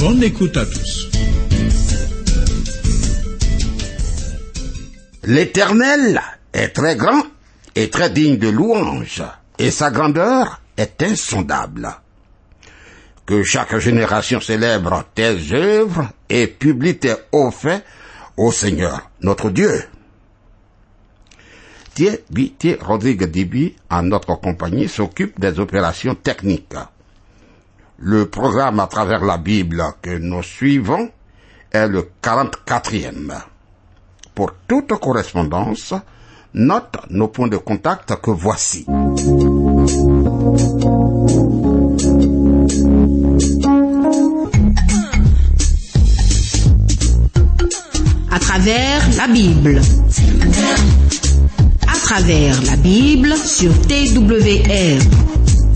Bonne écoute à tous. L'Éternel est très grand et très digne de louange, et sa grandeur est insondable. Que chaque génération célèbre tes œuvres et publie tes hauts faits au Seigneur, notre Dieu. Thierry Rodrigue Dibi, en notre compagnie, s'occupe des opérations techniques. Le programme à travers la Bible que nous suivons est le 44e. Pour toute correspondance, note nos points de contact que voici. À travers la Bible. À travers la Bible sur TWR.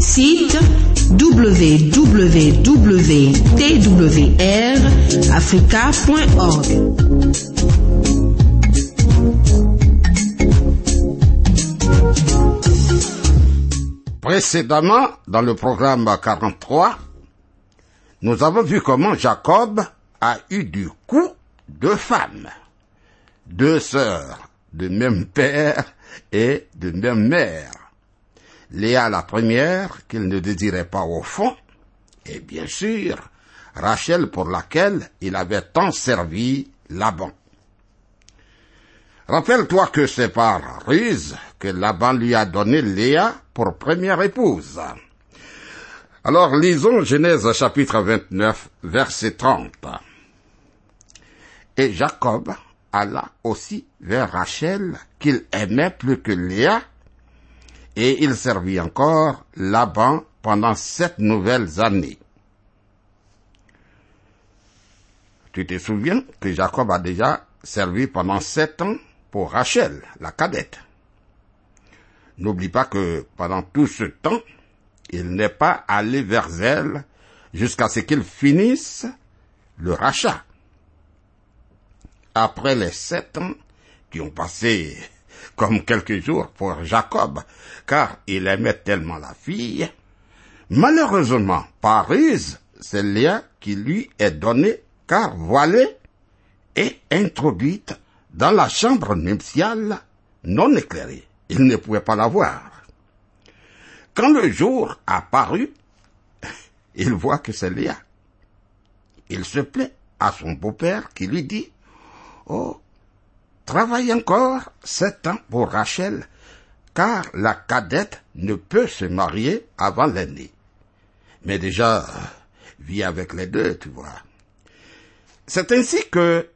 Site www.twrafrica.org. Précédemment, dans le programme 43, nous avons vu comment Jacob a eu du coup deux femmes, deux sœurs de même père et de même mère. Léa la première, qu'il ne désirait pas au fond, et bien sûr, Rachel pour laquelle il avait tant servi Laban. Rappelle-toi que c'est par ruse que Laban lui a donné Léa pour première épouse. Alors lisons Genèse chapitre 29, verset 30. Et Jacob alla aussi vers Rachel qu'il aimait plus que Léa, et il servit encore Laban pendant sept nouvelles années. Tu te souviens que Jacob a déjà servi pendant sept ans pour Rachel, la cadette. N'oublie pas que pendant tout ce temps, il n'est pas allé vers elle jusqu'à ce qu'il finisse le rachat. Après les sept ans qui ont passé comme quelques jours pour Jacob, car il aimait tellement la fille, malheureusement, par ruse, c'est Léa qui lui est donné, car voilée et introduite dans la chambre nuptiale non éclairée. Il ne pouvait pas la voir. Quand le jour apparut, il voit que c'est Léa. Il se plaît à son beau-père qui lui dit, Oh, travaille encore sept ans pour Rachel, car la cadette ne peut se marier avant l'aînée. Mais déjà, vis avec les deux, tu vois. C'est ainsi que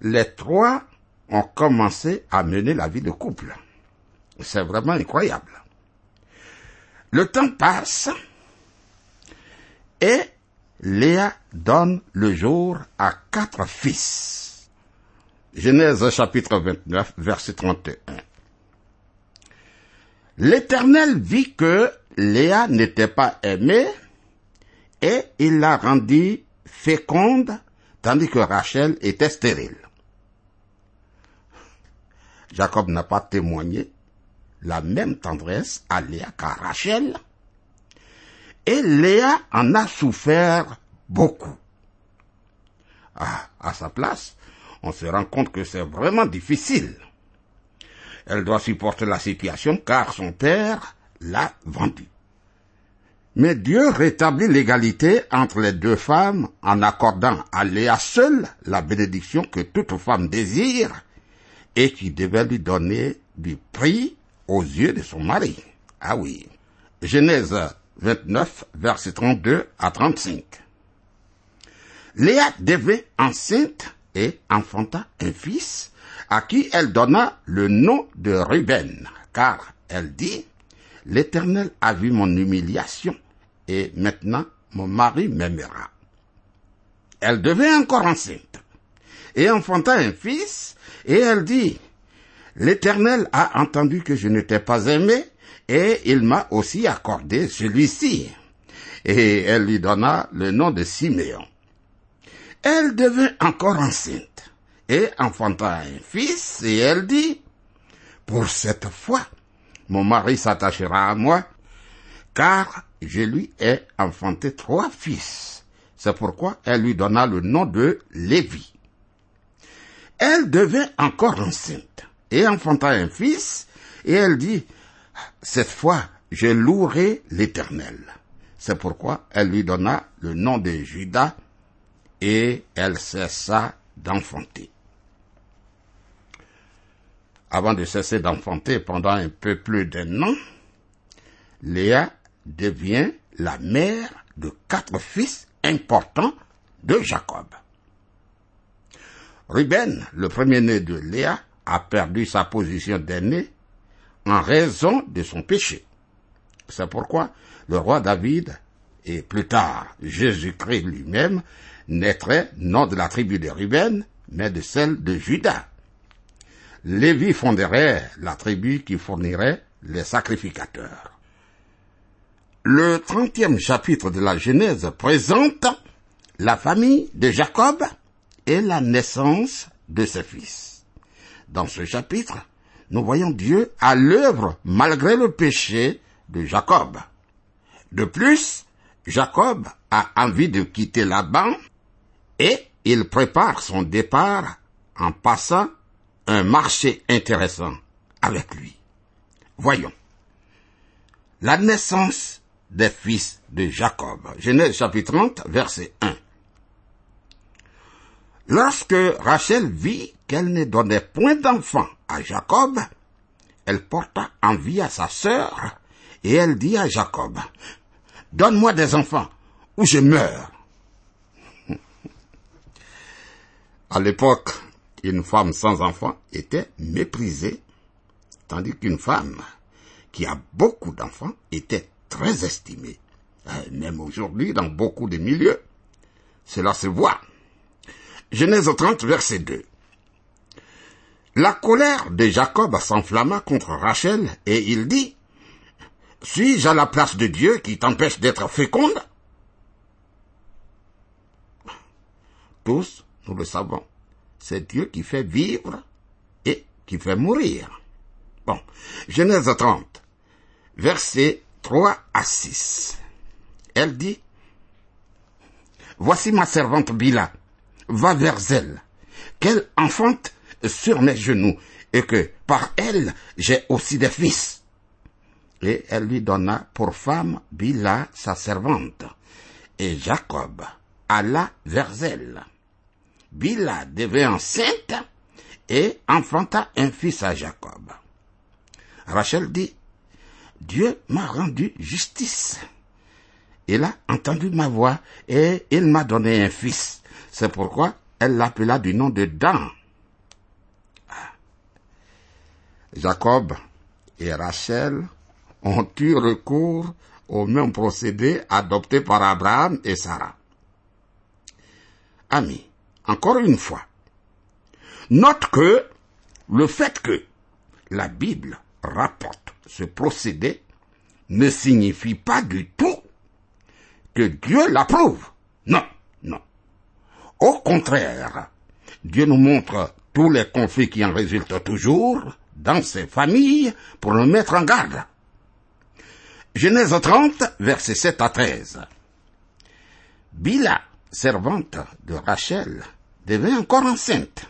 les trois ont commencé à mener la vie de couple. C'est vraiment incroyable. Le temps passe et Léa donne le jour à quatre fils. Genèse chapitre 29, verset 31. L'Éternel vit que Léa n'était pas aimée et il la rendit féconde tandis que Rachel était stérile. Jacob n'a pas témoigné la même tendresse à Léa qu'à Rachel, et Léa en a souffert beaucoup. Ah, à sa place, on se rend compte que c'est vraiment difficile. Elle doit supporter la situation car son père l'a vendue. Mais Dieu rétablit l'égalité entre les deux femmes en accordant à Léa seule la bénédiction que toute femme désire et qui devait lui donner du prix aux yeux de son mari. Ah oui. Genèse 29, verset 32 à 35. Léa devint enceinte et enfanta un fils à qui elle donna le nom de Ruben, car elle dit, L'Éternel a vu mon humiliation et maintenant mon mari m'aimera. Elle devint encore enceinte et enfanta un fils et elle dit, L'Éternel a entendu que je ne t'ai pas aimé et il m'a aussi accordé celui-ci. Et elle lui donna le nom de Siméon. Elle devint encore enceinte et enfanta un fils et elle dit, Pour cette fois, mon mari s'attachera à moi, car je lui ai enfanté trois fils. C'est pourquoi elle lui donna le nom de Lévi. Elle devint encore enceinte et enfanta un fils, et elle dit, cette fois, je louerai l'Éternel. C'est pourquoi elle lui donna le nom de Judas, et elle cessa d'enfanter. Avant de cesser d'enfanter pendant un peu plus d'un an, Léa devient la mère de quatre fils importants de Jacob. Ruben, le premier-né de Léa, a perdu sa position d'aîné en raison de son péché. C'est pourquoi le roi David et plus tard Jésus-Christ lui-même naîtrait non de la tribu de Ruben, mais de celle de Judas. Lévi fonderait la tribu qui fournirait les sacrificateurs. Le trentième chapitre de la Genèse présente la famille de Jacob et la naissance de ses fils. Dans ce chapitre, nous voyons Dieu à l'œuvre malgré le péché de Jacob. De plus, Jacob a envie de quitter Laban et il prépare son départ en passant un marché intéressant avec lui. Voyons. La naissance des fils de Jacob. Genèse chapitre 30, verset 1. Lorsque Rachel vit qu'elle ne donnait point d'enfant à Jacob, elle porta envie à sa sœur et elle dit à Jacob, Donne-moi des enfants ou je meurs. À l'époque, une femme sans enfant était méprisée, tandis qu'une femme qui a beaucoup d'enfants était très estimée. Même aujourd'hui, dans beaucoup de milieux, cela se voit. Genèse 30, verset 2. La colère de Jacob s'enflamma contre Rachel et il dit, Suis-je à la place de Dieu qui t'empêche d'être féconde? Tous, nous le savons, c'est Dieu qui fait vivre et qui fait mourir. Bon, Genèse 30, versets 3 à 6. Elle dit, Voici ma servante Bila, va vers elle, qu'elle enfante sur mes genoux, et que par elle j'ai aussi des fils. Et elle lui donna pour femme Bila, sa servante, et Jacob alla vers elle. Bila devint enceinte et enfanta un fils à Jacob. Rachel dit, Dieu m'a rendu justice. Il a entendu ma voix et il m'a donné un fils. C'est pourquoi elle l'appela du nom de Dan. Jacob et Rachel ont eu recours au même procédé adopté par Abraham et Sarah. Amis, encore une fois, note que le fait que la Bible rapporte ce procédé ne signifie pas du tout que Dieu l'approuve. Non, non. Au contraire, Dieu nous montre tous les conflits qui en résultent toujours dans ses familles pour nous mettre en garde. Genèse 30, versets 7 à 13. Bila, servante de Rachel, devint encore enceinte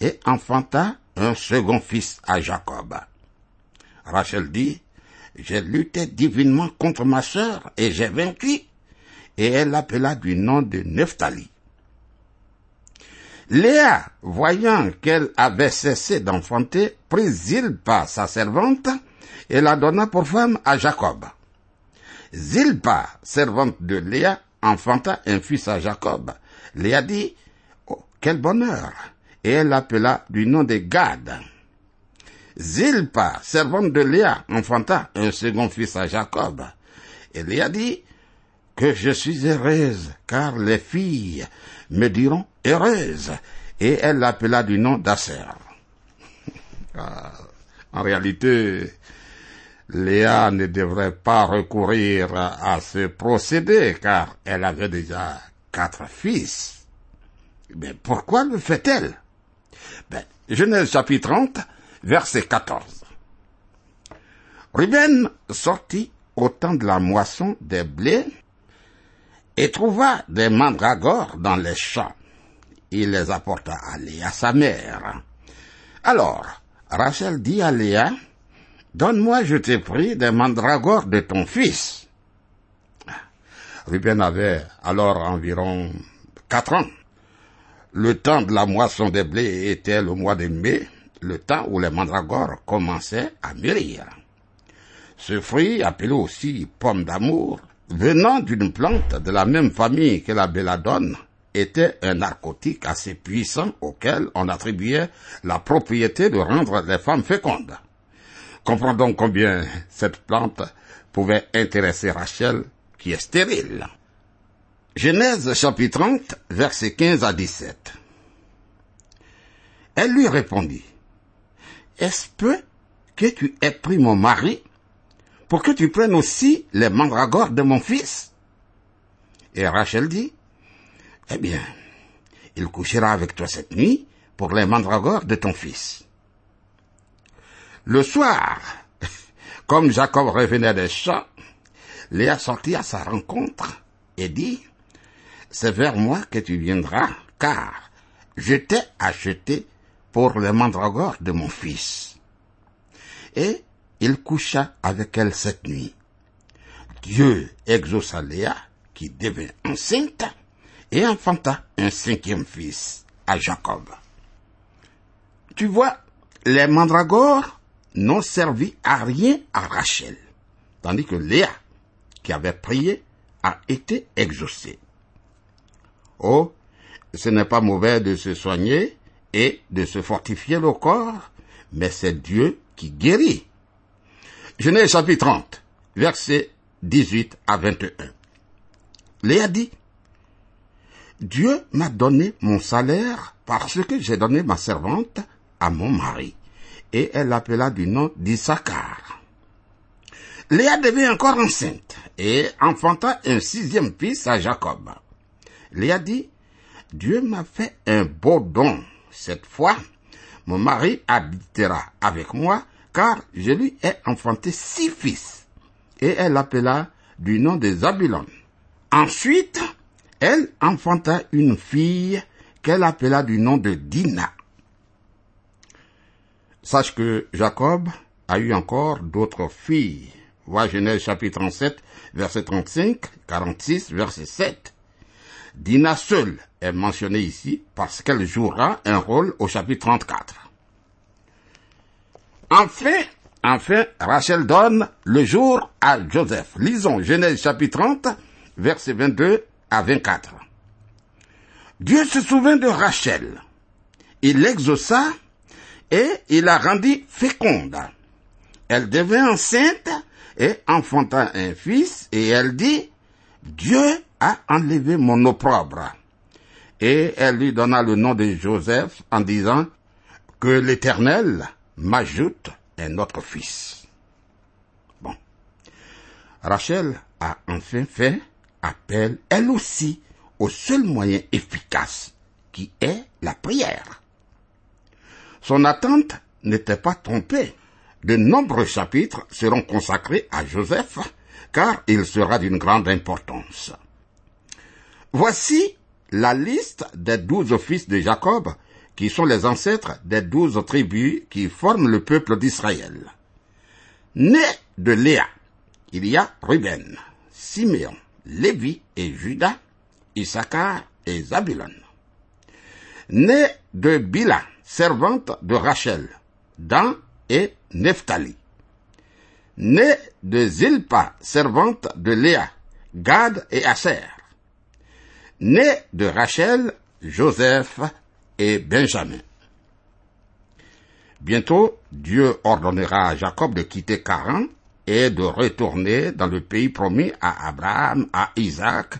et enfanta un second fils à Jacob. Rachel dit, j'ai lutté divinement contre ma sœur et j'ai vaincu. Et elle l'appela du nom de Nephtali. Léa, voyant qu'elle avait cessé d'enfanter, prit Zilpa, sa servante, et la donna pour femme à Jacob. Zilpa, servante de Léa, enfanta un fils à Jacob. Léa dit, quel bonheur! Et elle l'appela du nom de Gad. Zilpa, servante de Léa, enfanta un second fils à Jacob. Et Léa dit, que je suis heureuse, car les filles me diront heureuse. Et elle l'appela du nom d'Asser. Ah, en réalité, Léa ne devrait pas recourir à ce procédé, car elle avait déjà quatre fils. Mais pourquoi le fait-elle? Ben, Genèse chapitre 30, verset 14. Ruben sortit au temps de la moisson des blés et trouva des mandragores dans les champs. Il les apporta à Léa, sa mère. Alors, Rachel dit à Léa, Donne-moi, je t'ai pris, des mandragores de ton fils. Ruben avait alors environ quatre ans. Le temps de la moisson des blés était le mois de mai, le temps où les mandragores commençaient à mûrir. Ce fruit, appelé aussi pomme d'amour, venant d'une plante de la même famille que la belladone, était un narcotique assez puissant auquel on attribuait la propriété de rendre les femmes fécondes. Comprenons donc combien cette plante pouvait intéresser Rachel, qui est stérile. Genèse chapitre 30, versets 15 à 17. Elle lui répondit, Est-ce peu que tu aies pris mon mari pour que tu prennes aussi les mandragores de mon fils? Et Rachel dit, Eh bien, il couchera avec toi cette nuit pour les mandragores de ton fils. Le soir, comme Jacob revenait des champs, Léa sortit à sa rencontre et dit, C'est vers moi que tu viendras, car je t'ai acheté pour les mandragores de mon fils. Et il coucha avec elle cette nuit. Dieu exauça Léa, qui devint enceinte, et enfanta un cinquième fils à Jacob. Tu vois, les mandragores n'ont servi à rien à Rachel, tandis que Léa, qui avait prié, a été exaucée. Oh, ce n'est pas mauvais de se soigner et de se fortifier le corps, mais c'est Dieu qui guérit. Genèse chapitre 30, versets 18 à 21. Léa dit, Dieu m'a donné mon salaire parce que j'ai donné ma servante à mon mari et elle l'appela du nom d'Issachar. Léa devint encore enceinte et enfanta un sixième fils à Jacob. Léa dit, Dieu m'a fait un beau don. Cette fois, mon mari habitera avec moi, car je lui ai enfanté six fils. Et elle l'appela du nom de Zabulon. Ensuite, elle enfanta une fille qu'elle appela du nom de Dina. Sache que Jacob a eu encore d'autres filles. Vois Genèse chapitre 37, verset 35, 46, verset 7. Dina seule est mentionnée ici parce qu'elle jouera un rôle au chapitre 34. Enfin, enfin, Rachel donne le jour à Joseph. Lisons Genèse chapitre 30, verset 22 à 24. Dieu se souvint de Rachel. Il l'exauça et il la rendit féconde. Elle devint enceinte et enfanta un fils, et elle dit, Dieu a enlevé mon opprobre. Et elle lui donna le nom de Joseph en disant, que l'Éternel m'ajoute un autre fils. Bon. Rachel a enfin fait appel, elle aussi, au seul moyen efficace, qui est la prière. Son attente n'était pas trompée. De nombreux chapitres seront consacrés à Joseph, car il sera d'une grande importance. Voici la liste des douze fils de Jacob, qui sont les ancêtres des douze tribus qui forment le peuple d'Israël. Né de Léa, il y a Ruben, Siméon, Lévi et Judas, Issachar et Zabulon. Né de Bila, servante de Rachel, Dan et Nephtali. Né de Zilpa, servante de Léa, Gad et Aser. Né de Rachel, Joseph et Benjamin. Bientôt, Dieu ordonnera à Jacob de quitter Caran et de retourner dans le pays promis à Abraham, à Isaac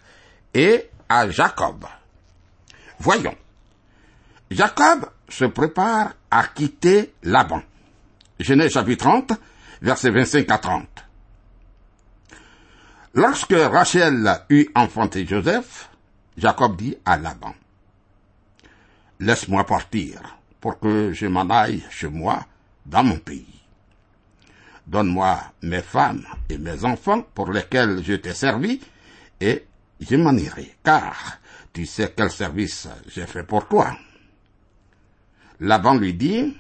et à Jacob. Voyons. Jacob se prépare à quitter Laban. Genèse chapitre 30, versets 25 à 30. Lorsque Rachel eut enfanté Joseph, Jacob dit à Laban, Laisse-moi partir pour que je m'en aille chez moi dans mon pays. Donne-moi mes femmes et mes enfants pour lesquels je t'ai servi et je m'en irai, car tu sais quel service j'ai fait pour toi. Laban lui dit,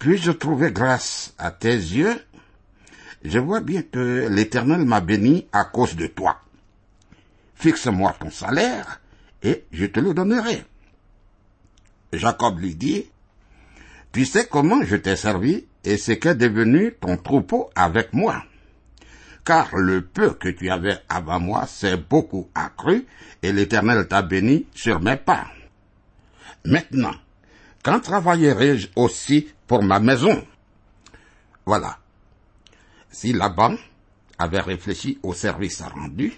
puis-je trouver grâce à tes yeux Je vois bien que l'Éternel m'a béni à cause de toi. Fixe-moi ton salaire et je te le donnerai. Jacob lui dit, Tu sais comment je t'ai servi et ce qu'est devenu ton troupeau avec moi. Car le peu que tu avais avant moi s'est beaucoup accru et l'Éternel t'a béni sur mes pas. Maintenant, quand travaillerai-je aussi pour ma maison Voilà. Si Laban avait réfléchi au service rendu,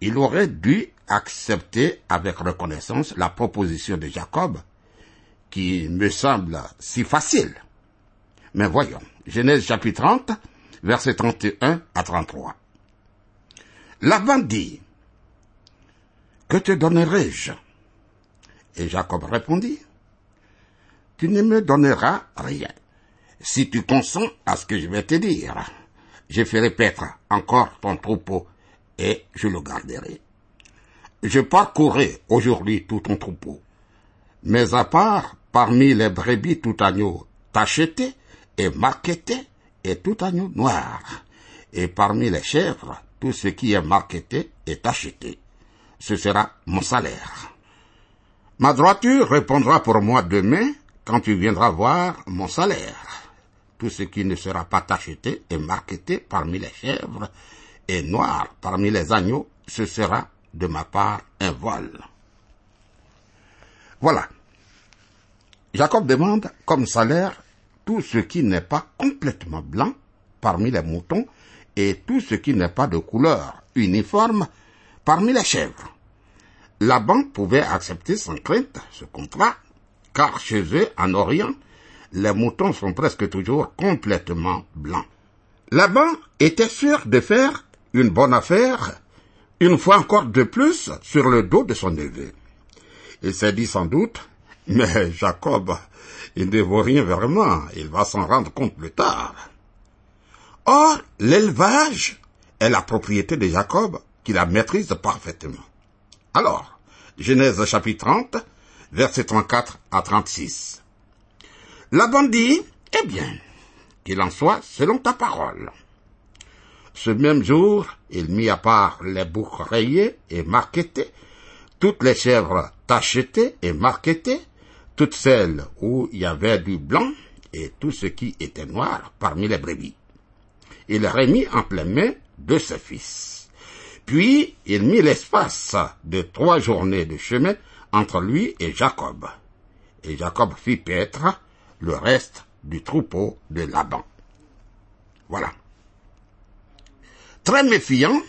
il aurait dû accepter avec reconnaissance la proposition de Jacob, qui me semble si facile. Mais voyons, Genèse chapitre 30, versets 31 à 33. Laban dit, Que te donnerai-je? Et Jacob répondit, Tu ne me donneras rien. Si tu consens à ce que je vais te dire, je ferai paître encore ton troupeau et je le garderai. Je parcourrai aujourd'hui tout ton troupeau. Mais à part, parmi les brebis tout agneau tacheté et marqueté et tout agneau noir. Et parmi les chèvres, tout ce qui est marqueté est acheté. Ce sera mon salaire. Ma droiture répondra pour moi demain quand tu viendras voir mon salaire. Tout ce qui ne sera pas tacheté et marqueté parmi les chèvres et noir parmi les agneaux, ce sera de ma part un vol. Voilà. Jacob demande comme salaire tout ce qui n'est pas complètement blanc parmi les moutons et tout ce qui n'est pas de couleur uniforme parmi les chèvres. La banque pouvait accepter sans crainte ce contrat, car chez eux, en Orient, les moutons sont presque toujours complètement blancs. Laban était sûr de faire une bonne affaire, une fois encore de plus sur le dos de son neveu. Il s'est dit sans doute, mais Jacob, il ne vaut rien vraiment, il va s'en rendre compte plus tard. Or, l'élevage est la propriété de Jacob, qui la maîtrise parfaitement. Alors, Genèse chapitre 30, versets 34 à 36. Laban dit, eh bien, qu'il en soit selon ta parole. Ce même jour, il mit à part les boucs rayés et marquetés, toutes les chèvres tachetées et marquetées, toutes celles où il y avait du blanc et tout ce qui était noir parmi les brebis. Il remit en pleine main de ses fils. Puis il mit l'espace de trois journées de chemin entre lui et Jacob. Et Jacob fit paître le reste du troupeau de Laban. Voilà. Très méfiant,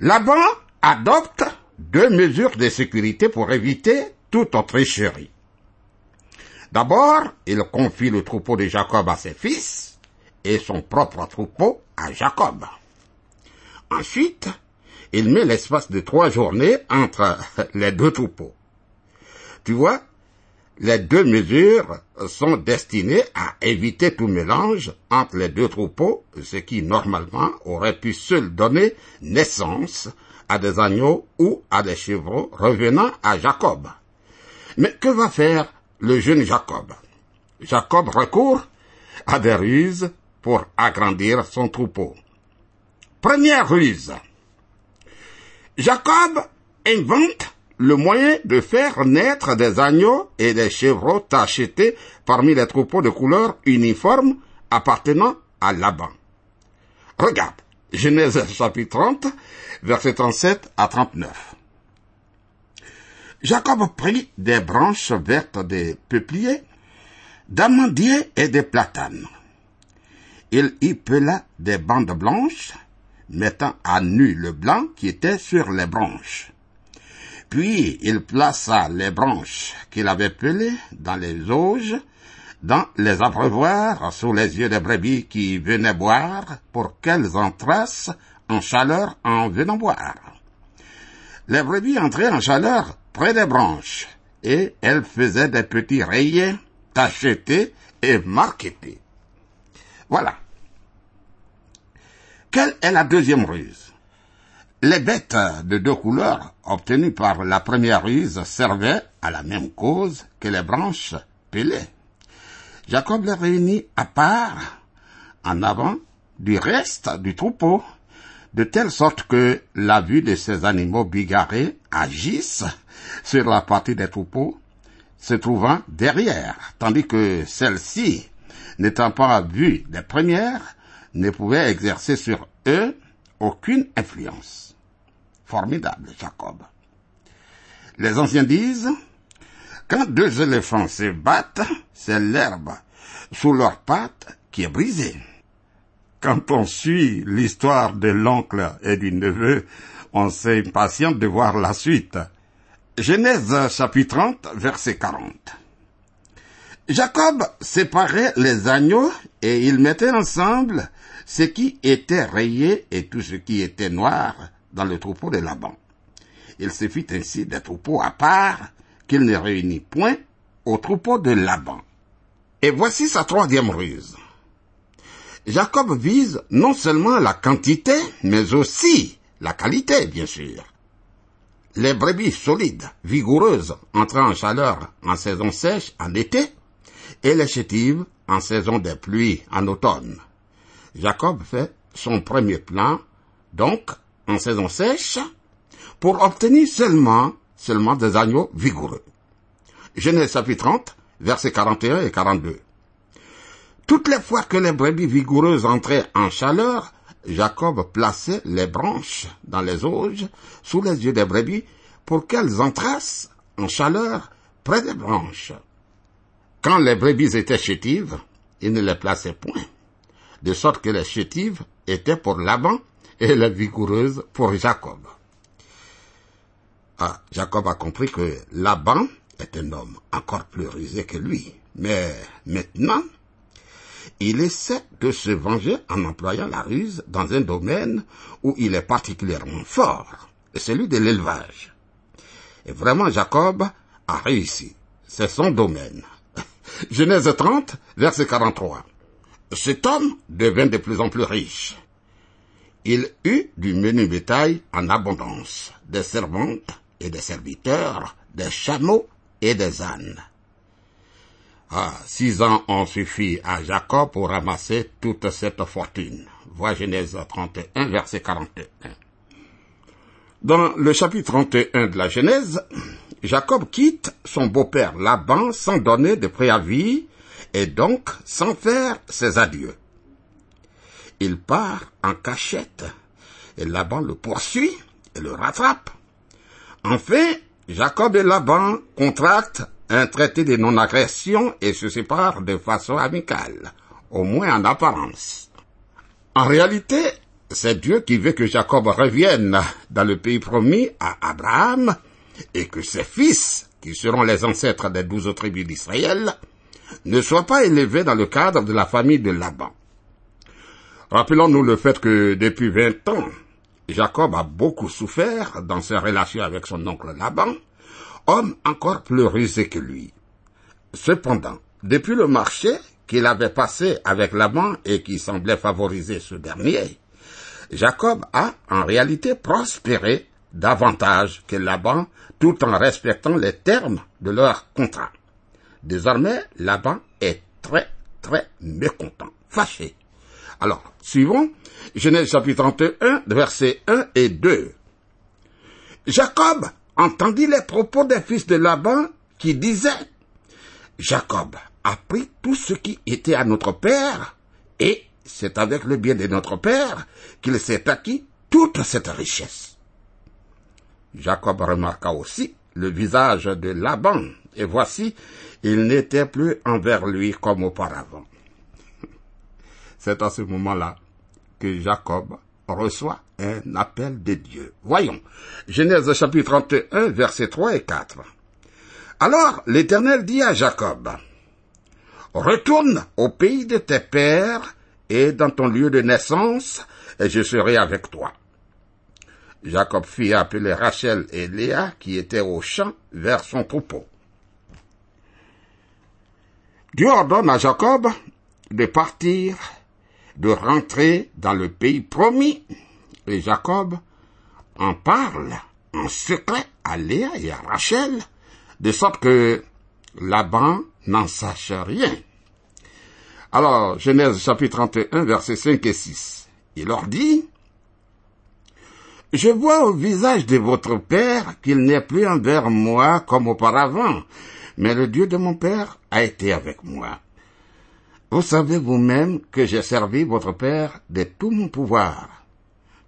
Laban adopte deux mesures de sécurité pour éviter toute tricherie. D'abord, il confie le troupeau de Jacob à ses fils et son propre troupeau à Jacob. Ensuite, il met l'espace de trois journées entre les deux troupeaux. Tu vois, les deux mesures sont destinées à éviter tout mélange entre les deux troupeaux, ce qui normalement aurait pu seul donner naissance à des agneaux ou à des chevreaux revenant à Jacob. Mais que va faire le jeune Jacob? Jacob recourt a des ruses pour agrandir son troupeau. Première ruse. Jacob invente le moyen de faire naître des agneaux et des chevreaux tachetés parmi les troupeaux de couleur uniforme appartenant à Laban. Regarde, Genèse chapitre 30, versets 37 à 39. Jacob prit des branches vertes des peupliers, d'amandiers et des platanes. Il y pela des bandes blanches, mettant à nu le blanc qui était sur les branches. Puis il plaça les branches qu'il avait pelées dans les auges, dans les abreuvoirs, sous les yeux des brebis qui venaient boire, pour qu'elles entrassent en chaleur en venant boire. Les brebis entraient en chaleur près des branches, et elles faisaient des petits rayés, tachetés et marquetés. Voilà. Quelle est la deuxième ruse? Les bêtes de deux couleurs obtenues par la première ruse servaient à la même cause que les branches pelées. Jacob les réunit à part, en avant du reste du troupeau, de telle sorte que la vue de ces animaux bigarrés agisse sur la partie des troupeaux se trouvant derrière, tandis que celle-ci, n'étant pas vue des premières, ne pouvait exercer sur eux aucune influence. Formidable, Jacob. Les anciens disent, quand deux éléphants se battent, c'est l'herbe sous leurs pattes qui est brisée. Quand on suit l'histoire de l'oncle et du neveu, on s'impatiente de voir la suite. Genèse chapitre 30, verset 40. Jacob séparait les agneaux et il mettait ensemble ce qui était rayé et tout ce qui était noir dans le troupeau de Laban. Il se fit ainsi des troupeaux à part qu'il ne réunit point au troupeau de Laban. Et voici sa troisième ruse. Jacob vise non seulement la quantité, mais aussi la qualité, bien sûr. Les brebis solides, vigoureuses, entrant en chaleur en saison sèche en été, et les chétives en saison des pluies en automne. Jacob fait son premier plan, donc en saison sèche, pour obtenir seulement, seulement des agneaux vigoureux. Genèse chapitre 30, versets 41 et 42. Toutes les fois que les brebis vigoureuses entraient en chaleur, Jacob plaçait les branches dans les auges sous les yeux des brebis pour qu'elles entrassent en chaleur près des branches. Quand les brebis étaient chétives, il ne les plaçait point, de sorte que les chétives étaient pour Laban et les vigoureuses pour Jacob. Ah, Jacob a compris que Laban est un homme encore plus rusé que lui. Mais maintenant, il essaie de se venger en employant la ruse dans un domaine où il est particulièrement fort, celui de l'élevage. Et vraiment, Jacob a réussi. C'est son domaine. Genèse 30, verset 43. Cet homme devint de plus en plus riche. Il eut du menu bétail en abondance, des servantes et des serviteurs, des chameaux et des ânes. Ah, six ans ont suffi à Jacob pour ramasser toute cette fortune. Vois Genèse 31, verset 41. Dans le chapitre 31 de la Genèse, Jacob quitte son beau-père Laban sans donner de préavis et donc sans faire ses adieux. Il part en cachette et Laban le poursuit et le rattrape. Enfin, Jacob et Laban contractent un traité de non-agression et se séparent de façon amicale, au moins en apparence. En réalité, c'est Dieu qui veut que Jacob revienne dans le pays promis à Abraham et que ses fils, qui seront les ancêtres des douze tribus d'Israël, ne soient pas élevés dans le cadre de la famille de Laban. Rappelons-nous le fait que depuis vingt ans, Jacob a beaucoup souffert dans ses relations avec son oncle Laban, homme encore plus rusé que lui. Cependant, depuis le marché qu'il avait passé avec Laban et qui semblait favoriser ce dernier, Jacob a en réalité prospéré davantage que Laban tout en respectant les termes de leur contrat. Désormais, Laban est très très mécontent, fâché. Alors, suivons, Genèse chapitre 31, versets 1 et 2. Jacob entendit les propos des fils de Laban qui disaient, Jacob a pris tout ce qui était à notre père, et c'est avec le bien de notre père qu'il s'est acquis toute cette richesse. Jacob remarqua aussi le visage de Laban, et voici, il n'était plus envers lui comme auparavant. C'est à ce moment-là que Jacob reçoit un appel de Dieu. Voyons, Genèse chapitre 31, versets 3 et 4. Alors l'Éternel dit à Jacob, Retourne au pays de tes pères et dans ton lieu de naissance, et je serai avec toi. Jacob fit appeler Rachel et Léa qui étaient au champ vers son troupeau. Dieu ordonne à Jacob de partir, de rentrer dans le pays promis, et Jacob en parle en secret à Léa et à Rachel, de sorte que Laban n'en sache rien. Alors, Genèse chapitre 31, versets 5 et 6. Il leur dit, Je vois au visage de votre père qu'il n'est plus envers moi comme auparavant, mais le Dieu de mon père a été avec moi. Vous savez vous-même que j'ai servi votre père de tout mon pouvoir.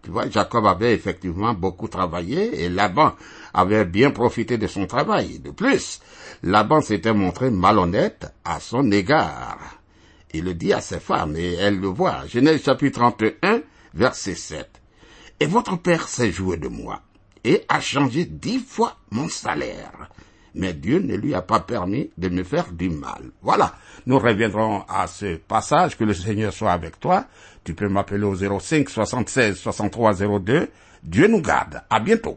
Tu vois, Jacob avait effectivement beaucoup travaillé et Laban avait bien profité de son travail. De plus, Laban s'était montré malhonnête à son égard. Il le dit à ses femmes et elles le voient. Genèse chapitre 31, verset 7. Et votre père s'est joué de moi et a changé dix fois mon salaire mais Dieu ne lui a pas permis de me faire du mal. Voilà, nous reviendrons à ce passage, que le Seigneur soit avec toi. Tu peux m'appeler au 05 76 63 02. Dieu nous garde. À bientôt.